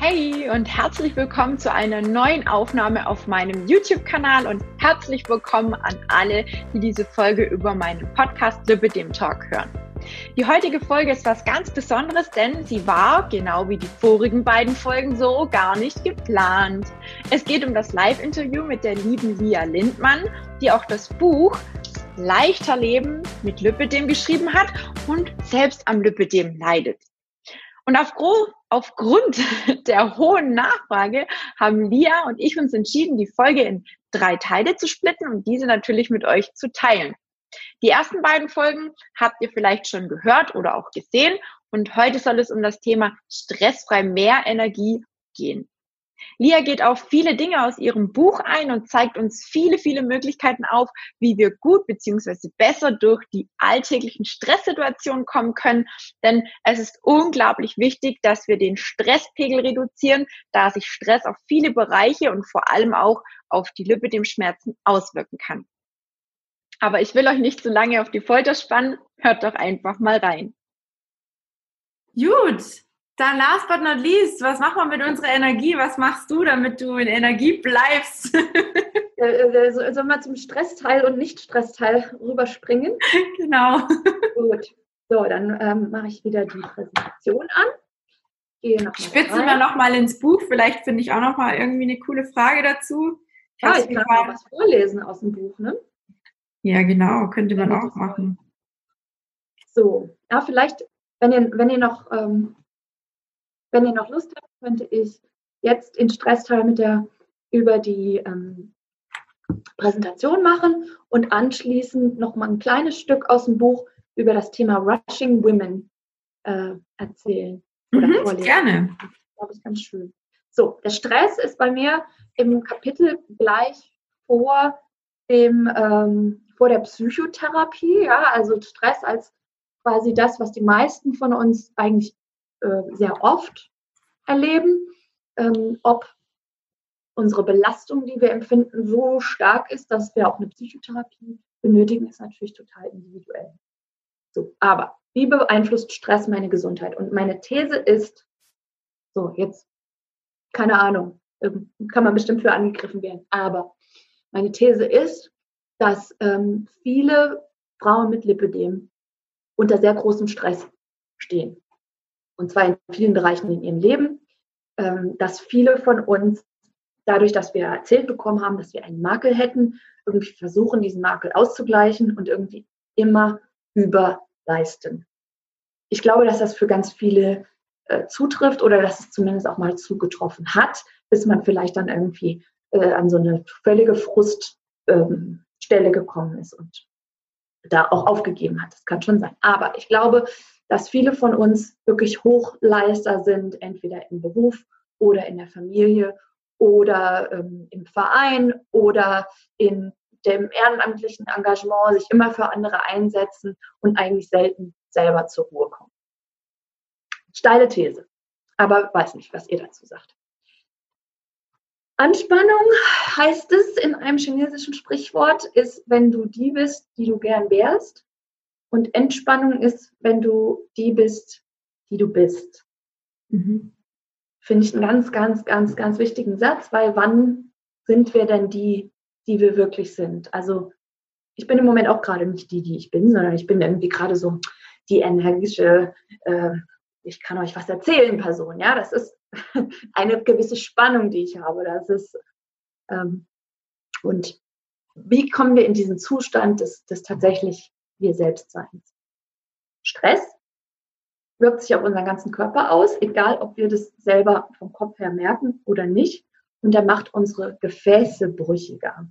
Hey und herzlich willkommen zu einer neuen Aufnahme auf meinem YouTube-Kanal und herzlich willkommen an alle, die diese Folge über meinen Podcast Lippe dem Talk hören. Die heutige Folge ist was ganz Besonderes, denn sie war, genau wie die vorigen beiden Folgen so, gar nicht geplant. Es geht um das Live-Interview mit der lieben Lia Lindmann, die auch das Buch Leichter Leben mit Lüppedem geschrieben hat und selbst am Lüppedem leidet. Und aufgrund, aufgrund der hohen Nachfrage haben Lia und ich uns entschieden, die Folge in drei Teile zu splitten und diese natürlich mit euch zu teilen. Die ersten beiden Folgen habt ihr vielleicht schon gehört oder auch gesehen und heute soll es um das Thema stressfrei mehr Energie gehen. Lia geht auf viele Dinge aus ihrem Buch ein und zeigt uns viele, viele Möglichkeiten auf, wie wir gut beziehungsweise besser durch die alltäglichen Stresssituationen kommen können. Denn es ist unglaublich wichtig, dass wir den Stresspegel reduzieren, da sich Stress auf viele Bereiche und vor allem auch auf die Lippe dem Schmerzen auswirken kann. Aber ich will euch nicht zu lange auf die Folter spannen. Hört doch einfach mal rein. Gut, dann last but not least, was machen wir mit unserer Energie? Was machst du, damit du in Energie bleibst? Äh, äh, sollen wir zum Stressteil und Nicht-Stressteil rüberspringen? Genau. Gut. So, dann ähm, mache ich wieder die Präsentation an. Gehe noch Spitzen wir nochmal ins Buch. Vielleicht finde ich auch noch mal irgendwie eine coole Frage dazu. Ich ja, ich kann mal was vorlesen aus dem Buch, ne? Ja, genau. Könnte man auch machen. So, ja, vielleicht, wenn ihr, wenn ihr noch ähm, wenn ihr noch Lust habt, könnte ich jetzt in Stressteil mit der über die ähm, Präsentation machen und anschließend noch mal ein kleines Stück aus dem Buch über das Thema Rushing Women äh, erzählen. Oder mhm, vorlesen. Gerne. Das glaube ich ganz schön. So, der Stress ist bei mir im Kapitel gleich vor dem ähm, vor der Psychotherapie, ja, also Stress als quasi das, was die meisten von uns eigentlich äh, sehr oft erleben, ähm, ob unsere Belastung, die wir empfinden, so stark ist, dass wir auch eine Psychotherapie benötigen, ist natürlich total individuell. So, aber wie beeinflusst Stress meine Gesundheit? Und meine These ist, so jetzt, keine Ahnung, ähm, kann man bestimmt für angegriffen werden, aber meine These ist, dass ähm, viele Frauen mit Lipödem unter sehr großem Stress stehen und zwar in vielen Bereichen in ihrem Leben, ähm, dass viele von uns dadurch, dass wir erzählt bekommen haben, dass wir einen Makel hätten, irgendwie versuchen, diesen Makel auszugleichen und irgendwie immer überleisten. Ich glaube, dass das für ganz viele äh, zutrifft oder dass es zumindest auch mal zugetroffen hat, bis man vielleicht dann irgendwie äh, an so eine völlige Fruststelle ähm, gekommen ist und da auch aufgegeben hat. Das kann schon sein. Aber ich glaube, dass viele von uns wirklich Hochleister sind, entweder im Beruf oder in der Familie oder ähm, im Verein oder in dem ehrenamtlichen Engagement sich immer für andere einsetzen und eigentlich selten selber zur Ruhe kommen. Steile These, aber weiß nicht, was ihr dazu sagt. Anspannung heißt es in einem chinesischen Sprichwort, ist, wenn du die bist, die du gern wärst und Entspannung ist, wenn du die bist, die du bist. Mhm. Finde ich einen ganz, ganz, ganz, ganz wichtigen Satz, weil wann sind wir denn die, die wir wirklich sind? Also ich bin im Moment auch gerade nicht die, die ich bin, sondern ich bin irgendwie gerade so die energische, äh, ich kann euch was erzählen, Person. Ja, das ist eine gewisse Spannung, die ich habe. Das ist ähm, und wie kommen wir in diesen Zustand des, des tatsächlich wir selbst sein. Stress wirkt sich auf unseren ganzen Körper aus, egal ob wir das selber vom Kopf her merken oder nicht. Und er macht unsere Gefäße brüchiger.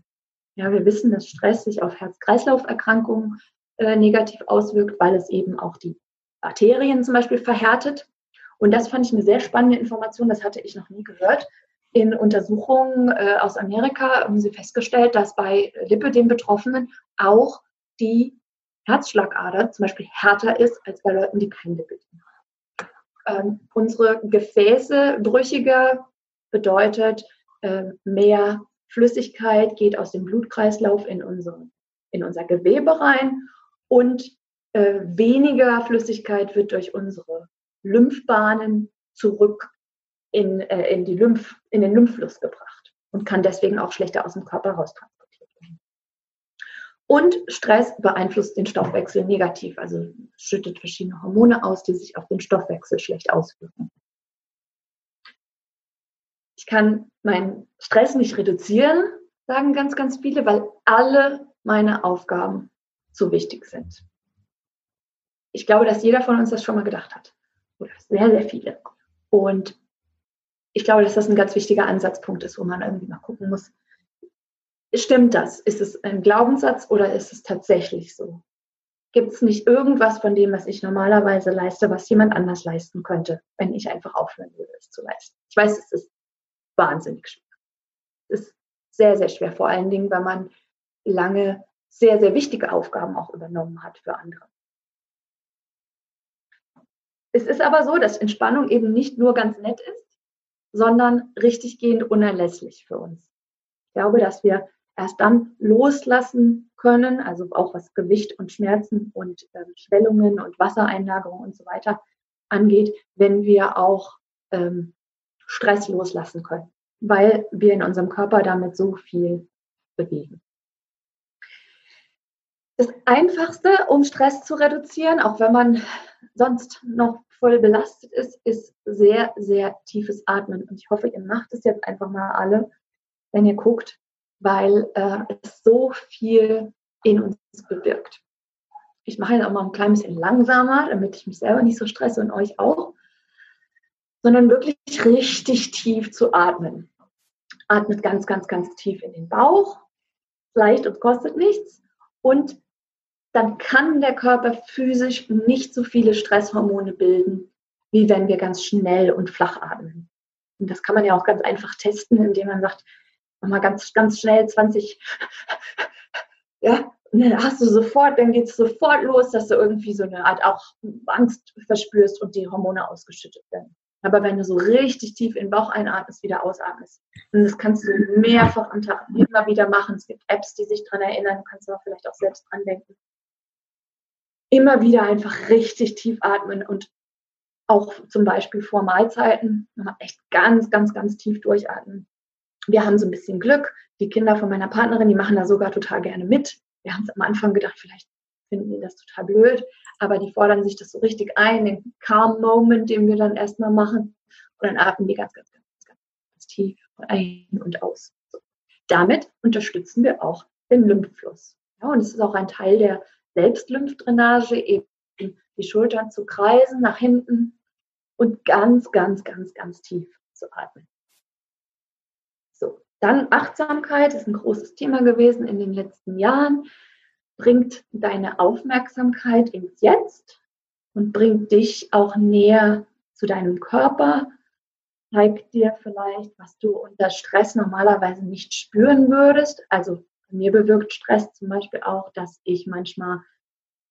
Ja, wir wissen, dass Stress sich auf Herz-Kreislauf-Erkrankungen äh, negativ auswirkt, weil es eben auch die Arterien zum Beispiel verhärtet. Und das fand ich eine sehr spannende Information, das hatte ich noch nie gehört. In Untersuchungen äh, aus Amerika haben sie festgestellt, dass bei Lipödem Betroffenen auch die Herzschlagader zum Beispiel härter ist als bei Leuten, die kein Lipidem haben. Ähm, unsere Gefäße brüchiger bedeutet, äh, mehr Flüssigkeit geht aus dem Blutkreislauf in, unsere, in unser Gewebe rein und äh, weniger Flüssigkeit wird durch unsere Lymphbahnen zurück in, äh, in, die Lymph, in den Lymphfluss gebracht und kann deswegen auch schlechter aus dem Körper raus transportiert werden. Und Stress beeinflusst den Stoffwechsel negativ, also schüttet verschiedene Hormone aus, die sich auf den Stoffwechsel schlecht auswirken. Ich kann meinen Stress nicht reduzieren, sagen ganz, ganz viele, weil alle meine Aufgaben so wichtig sind. Ich glaube, dass jeder von uns das schon mal gedacht hat. Oder sehr, sehr viele. Und ich glaube, dass das ein ganz wichtiger Ansatzpunkt ist, wo man irgendwie mal gucken muss, stimmt das? Ist es ein Glaubenssatz oder ist es tatsächlich so? Gibt es nicht irgendwas von dem, was ich normalerweise leiste, was jemand anders leisten könnte, wenn ich einfach aufhören würde, es zu leisten? Ich weiß, es ist wahnsinnig schwer. Es ist sehr, sehr schwer, vor allen Dingen, wenn man lange sehr, sehr wichtige Aufgaben auch übernommen hat für andere. Es ist aber so, dass Entspannung eben nicht nur ganz nett ist, sondern richtiggehend unerlässlich für uns. Ich glaube, dass wir erst dann loslassen können, also auch was Gewicht und Schmerzen und äh, Schwellungen und Wassereinlagerung und so weiter angeht, wenn wir auch ähm, Stress loslassen können, weil wir in unserem Körper damit so viel bewegen. Das Einfachste, um Stress zu reduzieren, auch wenn man sonst noch voll belastet ist, ist sehr, sehr tiefes Atmen. Und ich hoffe, ihr macht es jetzt einfach mal alle, wenn ihr guckt, weil äh, es so viel in uns bewirkt. Ich mache jetzt auch mal ein klein bisschen langsamer, damit ich mich selber nicht so stresse und euch auch, sondern wirklich richtig tief zu atmen. Atmet ganz, ganz, ganz tief in den Bauch, leicht und kostet nichts. Und dann kann der Körper physisch nicht so viele Stresshormone bilden, wie wenn wir ganz schnell und flach atmen. Und das kann man ja auch ganz einfach testen, indem man sagt, mach mal ganz, ganz schnell 20, ja, und dann hast du sofort, dann geht es sofort los, dass du irgendwie so eine Art auch Angst verspürst und die Hormone ausgeschüttet werden. Aber wenn du so richtig tief in den Bauch einatmest, wieder ausatmest, und das kannst du mehrfach am Tag immer wieder machen. Es gibt Apps, die sich daran erinnern, du kannst aber vielleicht auch selbst dran denken immer wieder einfach richtig tief atmen und auch zum Beispiel vor Mahlzeiten echt ganz, ganz, ganz tief durchatmen. Wir haben so ein bisschen Glück. Die Kinder von meiner Partnerin, die machen da sogar total gerne mit. Wir haben es am Anfang gedacht, vielleicht finden die das total blöd, aber die fordern sich das so richtig ein, den Calm Moment, den wir dann erstmal machen. Und dann atmen die ganz, ganz, ganz, ganz, ganz tief ein und aus. So. Damit unterstützen wir auch den Lymphfluss. Ja, und es ist auch ein Teil der Selbstlymphdrainage, eben die Schultern zu kreisen nach hinten und ganz, ganz, ganz, ganz tief zu atmen. Dann Achtsamkeit ist ein großes Thema gewesen in den letzten Jahren. Bringt deine Aufmerksamkeit ins Jetzt und bringt dich auch näher zu deinem Körper. Zeigt dir vielleicht, was du unter Stress normalerweise nicht spüren würdest. Also mir bewirkt Stress zum Beispiel auch, dass ich manchmal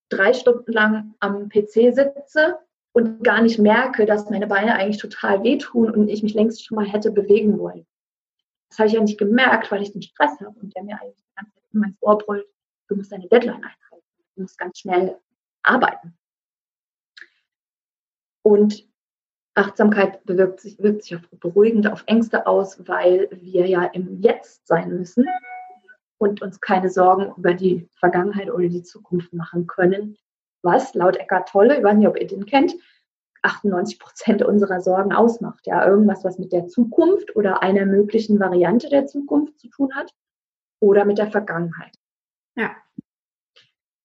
drei Stunden lang am PC sitze und gar nicht merke, dass meine Beine eigentlich total wehtun und ich mich längst schon mal hätte bewegen wollen. Das habe ich ja nicht gemerkt, weil ich den Stress habe und der mir eigentlich die ganze Zeit in mein Ohr brüllt, du musst deine Deadline einhalten, du musst ganz schnell arbeiten. Und Achtsamkeit bewirkt sich, wirkt sich auf, beruhigend auf Ängste aus, weil wir ja im Jetzt sein müssen und uns keine Sorgen über die Vergangenheit oder die Zukunft machen können. Was laut Eckart Tolle, ich weiß nicht, ob ihr den kennt, 98 Prozent unserer Sorgen ausmacht. Ja, irgendwas, was mit der Zukunft oder einer möglichen Variante der Zukunft zu tun hat oder mit der Vergangenheit. Ja.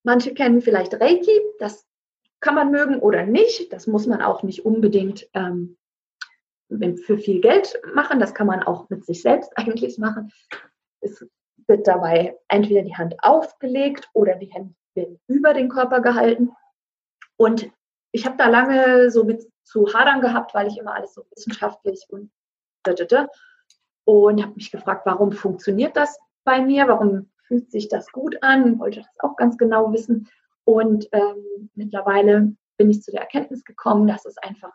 Manche kennen vielleicht Reiki, das kann man mögen oder nicht. Das muss man auch nicht unbedingt ähm, für viel Geld machen. Das kann man auch mit sich selbst eigentlich machen. Es wird dabei entweder die Hand aufgelegt oder die Hände über den Körper gehalten. Und ich habe da lange so mit zu hadern gehabt, weil ich immer alles so wissenschaftlich und und habe mich gefragt, warum funktioniert das bei mir? Warum fühlt sich das gut an? Wollte das auch ganz genau wissen. Und ähm, mittlerweile bin ich zu der Erkenntnis gekommen, dass es einfach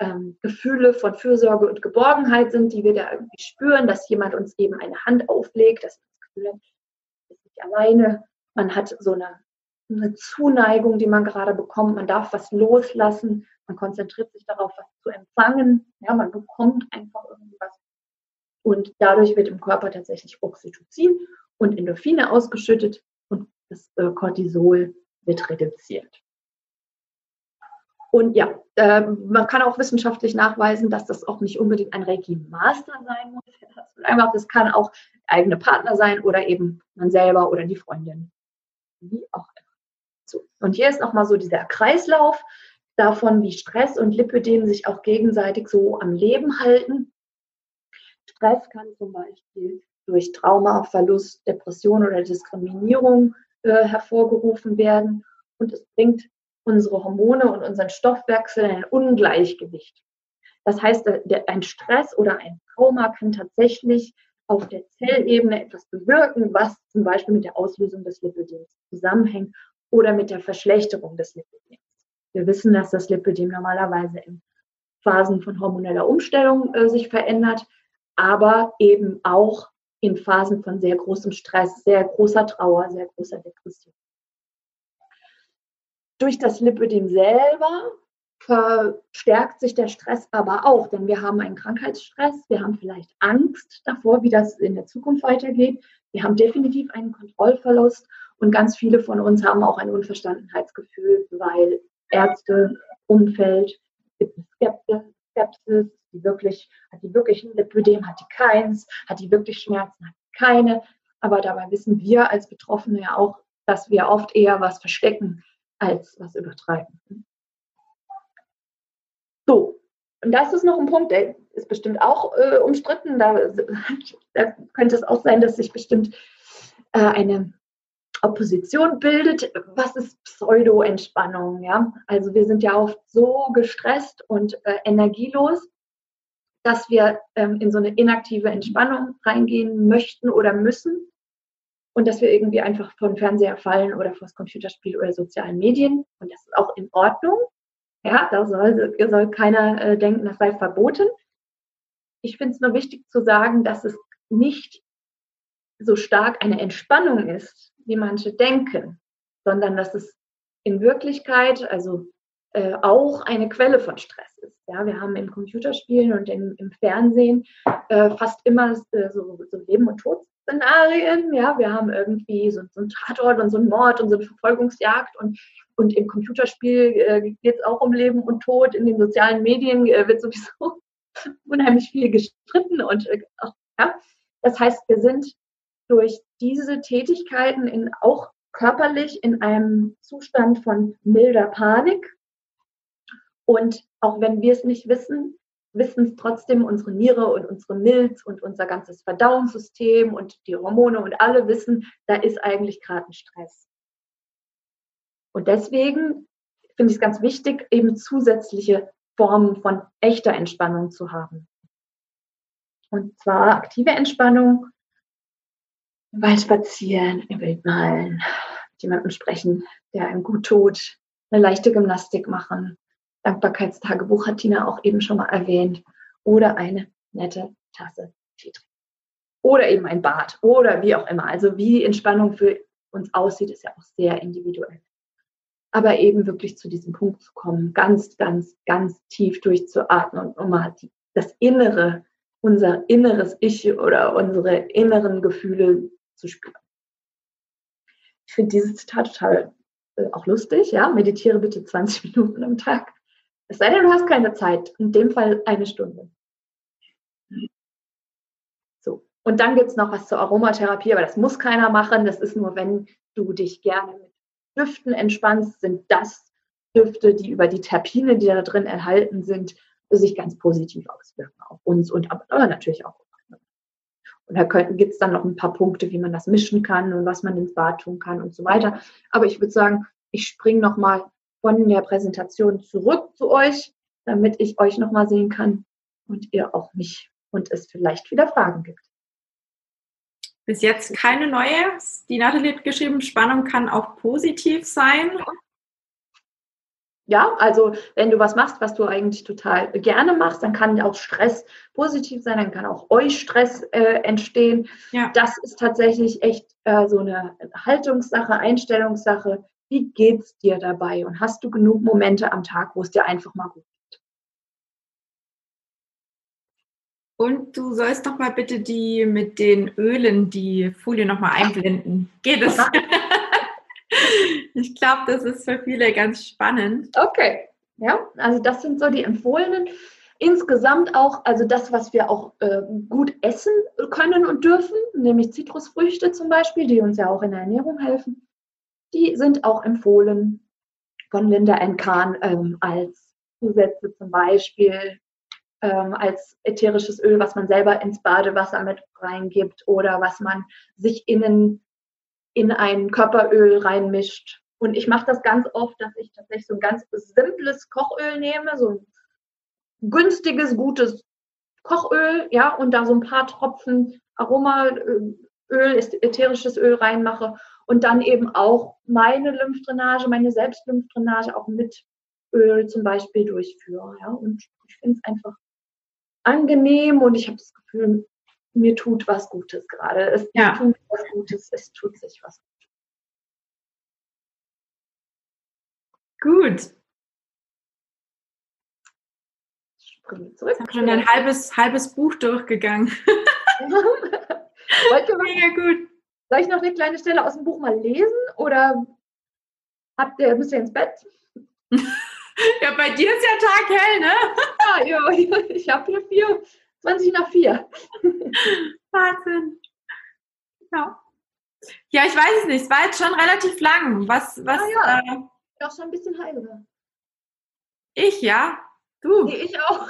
ähm, Gefühle von Fürsorge und Geborgenheit sind, die wir da irgendwie spüren, dass jemand uns eben eine Hand auflegt, dass Gefühl, ist nicht alleine. Man hat so eine, eine Zuneigung, die man gerade bekommt. Man darf was loslassen. Man konzentriert sich darauf, was zu empfangen. Ja, man bekommt einfach irgendwas. Und dadurch wird im Körper tatsächlich Oxytocin und Endorphine ausgeschüttet und das äh, Cortisol wird reduziert. Und ja, äh, man kann auch wissenschaftlich nachweisen, dass das auch nicht unbedingt ein Reiki-Master sein muss. Einfach, das kann auch eigene Partner sein oder eben man selber oder die Freundin. Wie auch immer. So. Und hier ist nochmal so dieser Kreislauf davon, wie Stress und Lipödem sich auch gegenseitig so am Leben halten. Stress kann zum Beispiel durch Trauma, Verlust, Depression oder Diskriminierung äh, hervorgerufen werden. Und es bringt unsere Hormone und unseren Stoffwechsel in ein Ungleichgewicht. Das heißt, ein Stress oder ein Trauma kann tatsächlich auf der Zellebene etwas bewirken, was zum Beispiel mit der Auslösung des Lipödems zusammenhängt oder mit der Verschlechterung des Lipödems. Wir wissen, dass das Lipödem normalerweise in Phasen von hormoneller Umstellung äh, sich verändert, aber eben auch in Phasen von sehr großem Stress, sehr großer Trauer, sehr großer Depression. Durch das Lipödem selber verstärkt sich der Stress aber auch, denn wir haben einen Krankheitsstress, wir haben vielleicht Angst davor, wie das in der Zukunft weitergeht, wir haben definitiv einen Kontrollverlust und ganz viele von uns haben auch ein Unverstandenheitsgefühl, weil Ärzte, Umfeld, Skepsis, die wirklich, hat die wirklich ein Lipödem, hat die keins, hat die wirklich Schmerzen, hat die keine. Aber dabei wissen wir als Betroffene ja auch, dass wir oft eher was verstecken, als was übertreiben. So, und das ist noch ein Punkt, der ist bestimmt auch äh, umstritten. Da, da, könnte es auch sein, dass sich bestimmt äh, eine Opposition bildet. Was ist Pseudo-Entspannung? Ja? Also wir sind ja oft so gestresst und äh, energielos, dass wir ähm, in so eine inaktive Entspannung reingehen möchten oder müssen und dass wir irgendwie einfach vom Fernseher fallen oder vor das Computerspiel oder sozialen Medien. Und das ist auch in Ordnung. Ja, da soll, soll keiner äh, denken, das sei verboten. Ich finde es nur wichtig zu sagen, dass es nicht so stark eine Entspannung ist, wie manche denken, sondern dass es in Wirklichkeit, also äh, auch eine Quelle von Stress ist. Ja, wir haben in Computerspielen und in, im Fernsehen äh, fast immer äh, so, so Leben- und Tod Szenarien. Ja, wir haben irgendwie so, so einen Tatort und so einen Mord und so eine Verfolgungsjagd und, und im Computerspiel äh, geht es auch um Leben und Tod. In den sozialen Medien äh, wird sowieso unheimlich viel gestritten und äh, auch, ja. Das heißt, wir sind durch diese Tätigkeiten in, auch körperlich in einem Zustand von milder Panik. Und auch wenn wir es nicht wissen, wissen es trotzdem unsere Niere und unsere Milz und unser ganzes Verdauungssystem und die Hormone und alle wissen, da ist eigentlich gerade ein Stress. Und deswegen finde ich es ganz wichtig, eben zusätzliche Formen von echter Entspannung zu haben. Und zwar aktive Entspannung, im Wald spazieren, im Wald malen, mit jemandem sprechen, der einem gut tut, eine leichte Gymnastik machen, Dankbarkeitstagebuch hat Tina auch eben schon mal erwähnt. Oder eine nette Tasse Tee trinken. Oder eben ein Bad oder wie auch immer. Also wie Entspannung für uns aussieht, ist ja auch sehr individuell. Aber eben wirklich zu diesem Punkt zu kommen, ganz, ganz, ganz tief durchzuatmen und mal die, das Innere, unser inneres Ich oder unsere inneren Gefühle zu spüren. Ich finde dieses Zitat total äh, auch lustig. Ja, meditiere bitte 20 Minuten am Tag. Es sei denn, du hast keine Zeit. In dem Fall eine Stunde. So. Und dann gibt es noch was zur Aromatherapie, aber das muss keiner machen. Das ist nur, wenn du dich gerne mit Düften entspannst, sind das Düfte, die über die Terpine, die da drin enthalten sind, sich ganz positiv auswirken auf uns und aber natürlich auch. Und da gibt es dann noch ein paar Punkte, wie man das mischen kann und was man ins Bad tun kann und so weiter. Aber ich würde sagen, ich springe nochmal von der Präsentation zurück zu euch, damit ich euch nochmal sehen kann und ihr auch mich und es vielleicht wieder Fragen gibt. Bis jetzt keine neue. Die Nathalie hat geschrieben, Spannung kann auch positiv sein. Ja, also wenn du was machst, was du eigentlich total gerne machst, dann kann auch Stress positiv sein, dann kann auch euch Stress äh, entstehen. Ja. Das ist tatsächlich echt äh, so eine Haltungssache, Einstellungssache wie geht's dir dabei? Und hast du genug Momente am Tag, wo es dir einfach mal gut geht? Und du sollst doch mal bitte die mit den Ölen die Folie noch mal einblenden. Geht es? ich glaube, das ist für viele ganz spannend. Okay. Ja, also das sind so die empfohlenen. Insgesamt auch, also das, was wir auch äh, gut essen können und dürfen, nämlich Zitrusfrüchte zum Beispiel, die uns ja auch in der Ernährung helfen, die sind auch empfohlen von Linda N. Kahn ähm, als Zusätze zum Beispiel, ähm, als ätherisches Öl, was man selber ins Badewasser mit reingibt oder was man sich innen in ein Körperöl reinmischt. Und ich mache das ganz oft, dass ich tatsächlich so ein ganz simples Kochöl nehme, so ein günstiges, gutes Kochöl, ja, und da so ein paar Tropfen Aromaöl, ätherisches Öl reinmache und dann eben auch meine Lymphdrainage, meine Selbstlymphdrainage auch mit Öl zum Beispiel durchführe. Ja, und ich finde es einfach angenehm und ich habe das Gefühl, mir tut was Gutes gerade. Es ja. tut was Gutes, es tut sich was Gut. Springen zurück. Ich habe schon ein halbes, halbes Buch durchgegangen. Wollt ihr Mega gut. Soll ich noch eine kleine Stelle aus dem Buch mal lesen oder habt ihr, müsst ihr ins Bett? ja, bei dir ist ja Tag hell, ne? ja, ja, ich habe hier vier, 20 nach vier. Wahnsinn. Ja. Ja, ich weiß es nicht. Es war jetzt schon relativ lang. Was, was, ah, ja. äh, auch schon ein bisschen heiliger. Ich, ja? Du? Nee, ich auch.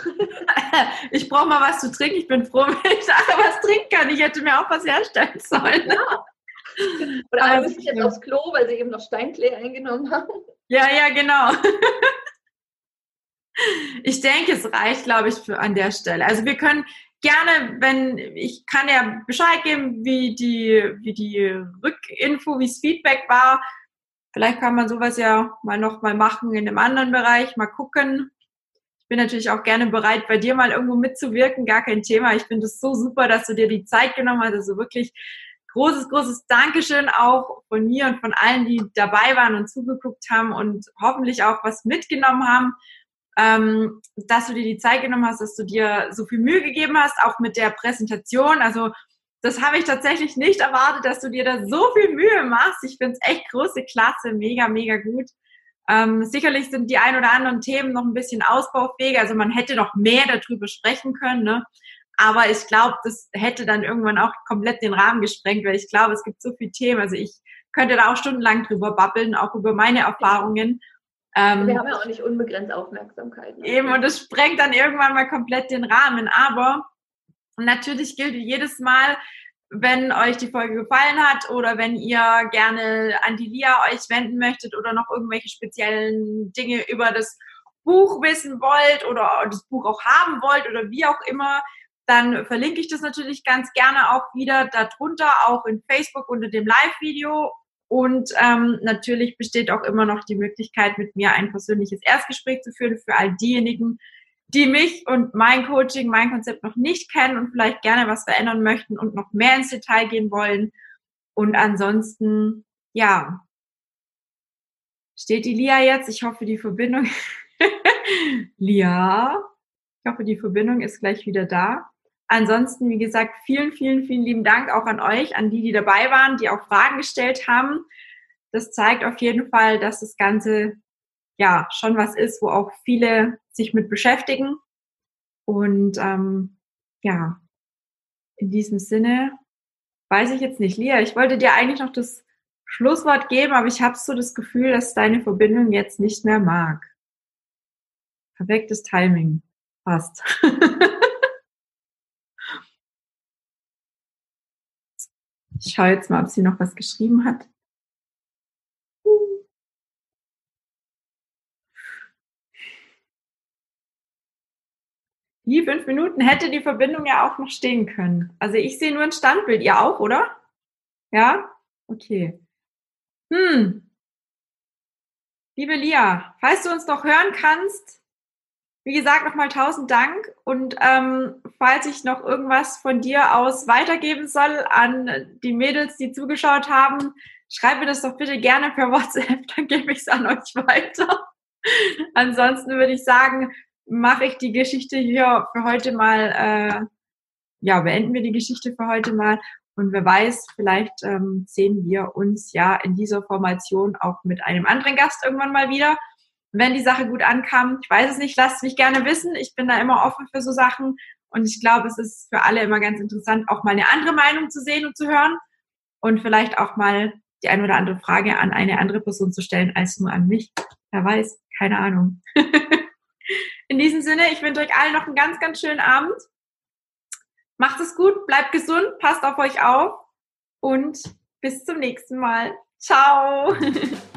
ich brauche mal was zu trinken. Ich bin froh, wenn ich nachher was trinken kann. Ich hätte mir auch was herstellen sollen. Ja. Oder alle müssen jetzt aufs Klo, weil sie eben noch Steinklee eingenommen haben. Ja, ja, genau. Ich denke, es reicht, glaube ich, für an der Stelle. Also wir können gerne, wenn ich kann ja Bescheid geben, wie die, wie die Rückinfo, wie das Feedback war. Vielleicht kann man sowas ja mal noch mal machen in einem anderen Bereich, mal gucken. Ich bin natürlich auch gerne bereit, bei dir mal irgendwo mitzuwirken, gar kein Thema. Ich finde es so super, dass du dir die Zeit genommen hast. Also wirklich großes, großes Dankeschön auch von mir und von allen, die dabei waren und zugeguckt haben und hoffentlich auch was mitgenommen haben, ähm, dass du dir die Zeit genommen hast, dass du dir so viel Mühe gegeben hast, auch mit der Präsentation. Also das habe ich tatsächlich nicht erwartet, dass du dir da so viel Mühe machst. Ich finde es echt große Klasse, mega, mega gut. Ähm, sicherlich sind die ein oder anderen Themen noch ein bisschen ausbaufähig. Also man hätte noch mehr darüber sprechen können. Ne? Aber ich glaube, das hätte dann irgendwann auch komplett den Rahmen gesprengt, weil ich glaube, es gibt so viele Themen. Also ich könnte da auch stundenlang drüber babbeln, auch über meine Erfahrungen. Ähm, Wir haben ja auch nicht unbegrenzt Aufmerksamkeit. Ne? Eben, und das sprengt dann irgendwann mal komplett den Rahmen. Aber natürlich gilt jedes Mal, wenn euch die Folge gefallen hat oder wenn ihr gerne an die Lia euch wenden möchtet oder noch irgendwelche speziellen Dinge über das Buch wissen wollt oder das Buch auch haben wollt oder wie auch immer, dann verlinke ich das natürlich ganz gerne auch wieder darunter, auch in Facebook unter dem Live-Video. Und ähm, natürlich besteht auch immer noch die Möglichkeit, mit mir ein persönliches Erstgespräch zu führen für all diejenigen, die mich und mein Coaching, mein Konzept noch nicht kennen und vielleicht gerne was verändern möchten und noch mehr ins Detail gehen wollen. Und ansonsten, ja, steht die Lia jetzt. Ich hoffe, die Verbindung, Lia, ich hoffe, die Verbindung ist gleich wieder da. Ansonsten, wie gesagt, vielen, vielen, vielen lieben Dank auch an euch, an die, die dabei waren, die auch Fragen gestellt haben. Das zeigt auf jeden Fall, dass das Ganze ja schon was ist, wo auch viele sich mit beschäftigen. Und ähm, ja, in diesem Sinne weiß ich jetzt nicht. Lia, ich wollte dir eigentlich noch das Schlusswort geben, aber ich habe so das Gefühl, dass deine Verbindung jetzt nicht mehr mag. Perfektes Timing. Passt. ich schaue jetzt mal, ob sie noch was geschrieben hat. Die fünf Minuten hätte die Verbindung ja auch noch stehen können. Also ich sehe nur ein Standbild. Ihr auch, oder? Ja? Okay. Hm. Liebe Lia, falls du uns noch hören kannst, wie gesagt, nochmal tausend Dank. Und ähm, falls ich noch irgendwas von dir aus weitergeben soll an die Mädels, die zugeschaut haben, schreibt mir das doch bitte gerne per WhatsApp, dann gebe ich es an euch weiter. Ansonsten würde ich sagen, mache ich die Geschichte hier für heute mal, äh, ja, beenden wir die Geschichte für heute mal. Und wer weiß, vielleicht ähm, sehen wir uns ja in dieser Formation auch mit einem anderen Gast irgendwann mal wieder, wenn die Sache gut ankam. Ich weiß es nicht, lasst mich gerne wissen. Ich bin da immer offen für so Sachen. Und ich glaube, es ist für alle immer ganz interessant, auch mal eine andere Meinung zu sehen und zu hören. Und vielleicht auch mal die eine oder andere Frage an eine andere Person zu stellen als nur an mich. Wer weiß, keine Ahnung. In diesem Sinne, ich wünsche euch allen noch einen ganz, ganz schönen Abend. Macht es gut, bleibt gesund, passt auf euch auf und bis zum nächsten Mal. Ciao!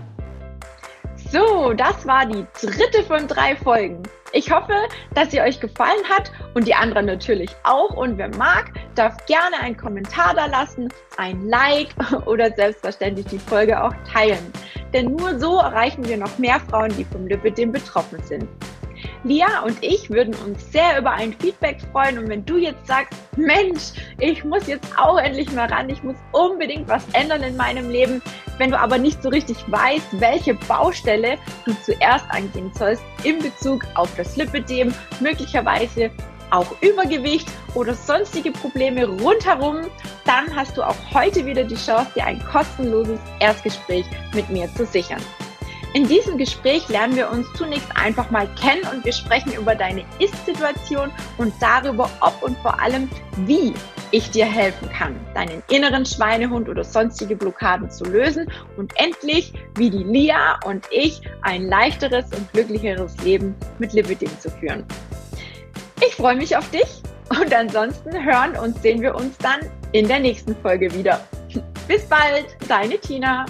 So, das war die dritte von drei Folgen. Ich hoffe, dass sie euch gefallen hat und die anderen natürlich auch. Und wer mag, darf gerne einen Kommentar da lassen, ein Like oder selbstverständlich die Folge auch teilen. Denn nur so erreichen wir noch mehr Frauen, die vom Lipidem betroffen sind. Lia und ich würden uns sehr über ein Feedback freuen. Und wenn du jetzt sagst, Mensch, ich muss jetzt auch endlich mal ran, ich muss unbedingt was ändern in meinem Leben, wenn du aber nicht so richtig weißt, welche Baustelle du zuerst angehen sollst in Bezug auf das Lipidem, möglicherweise auch Übergewicht oder sonstige Probleme rundherum, dann hast du auch heute wieder die Chance, dir ein kostenloses Erstgespräch mit mir zu sichern. In diesem Gespräch lernen wir uns zunächst einfach mal kennen und wir sprechen über deine Ist-Situation und darüber, ob und vor allem, wie ich dir helfen kann, deinen inneren Schweinehund oder sonstige Blockaden zu lösen und endlich, wie die Lia und ich, ein leichteres und glücklicheres Leben mit Lipidem zu führen. Ich freue mich auf dich und ansonsten hören und sehen wir uns dann in der nächsten Folge wieder. Bis bald, deine Tina.